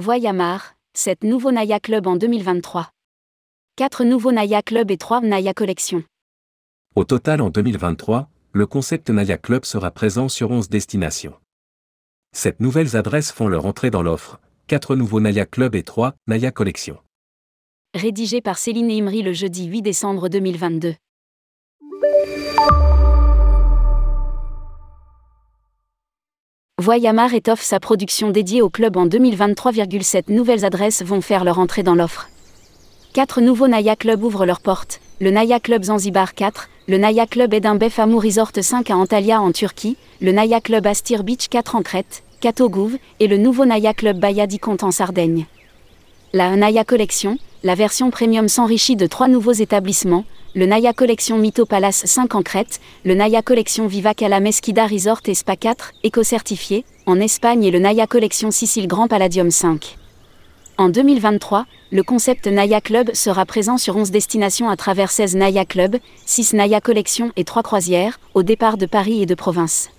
Voyamar, 7 nouveaux Naya Club en 2023. 4 nouveaux Naya Club et 3 Naya Collection. Au total en 2023, le concept Naya Club sera présent sur 11 destinations. Cette nouvelles adresses font leur entrée dans l'offre, 4 nouveaux Naya Club et 3 Naya Collection. Rédigé par Céline Imri le jeudi 8 décembre 2022. Voyamar étoffe sa production dédiée au club en 2023,7 nouvelles adresses vont faire leur entrée dans l'offre. Quatre nouveaux Naya Club ouvrent leurs portes, le Naya Club Zanzibar 4, le Naya Club Edinbef Amour Resort 5 à Antalya en Turquie, le Naya Club Astir Beach 4 en Crète, Katogouv, et le nouveau Naya Club Bayadi-Comte en Sardaigne. La Naya Collection, la version premium s'enrichit de trois nouveaux établissements, le Naya Collection Mytho Palace 5 en Crète, le Naya Collection Viva Cala Mesquida Resort et Spa 4, éco-certifié, en Espagne et le Naya Collection Sicile Grand Palladium 5. En 2023, le concept Naya Club sera présent sur 11 destinations à travers 16 Naya Club, 6 Naya Collection et 3 croisières, au départ de Paris et de province.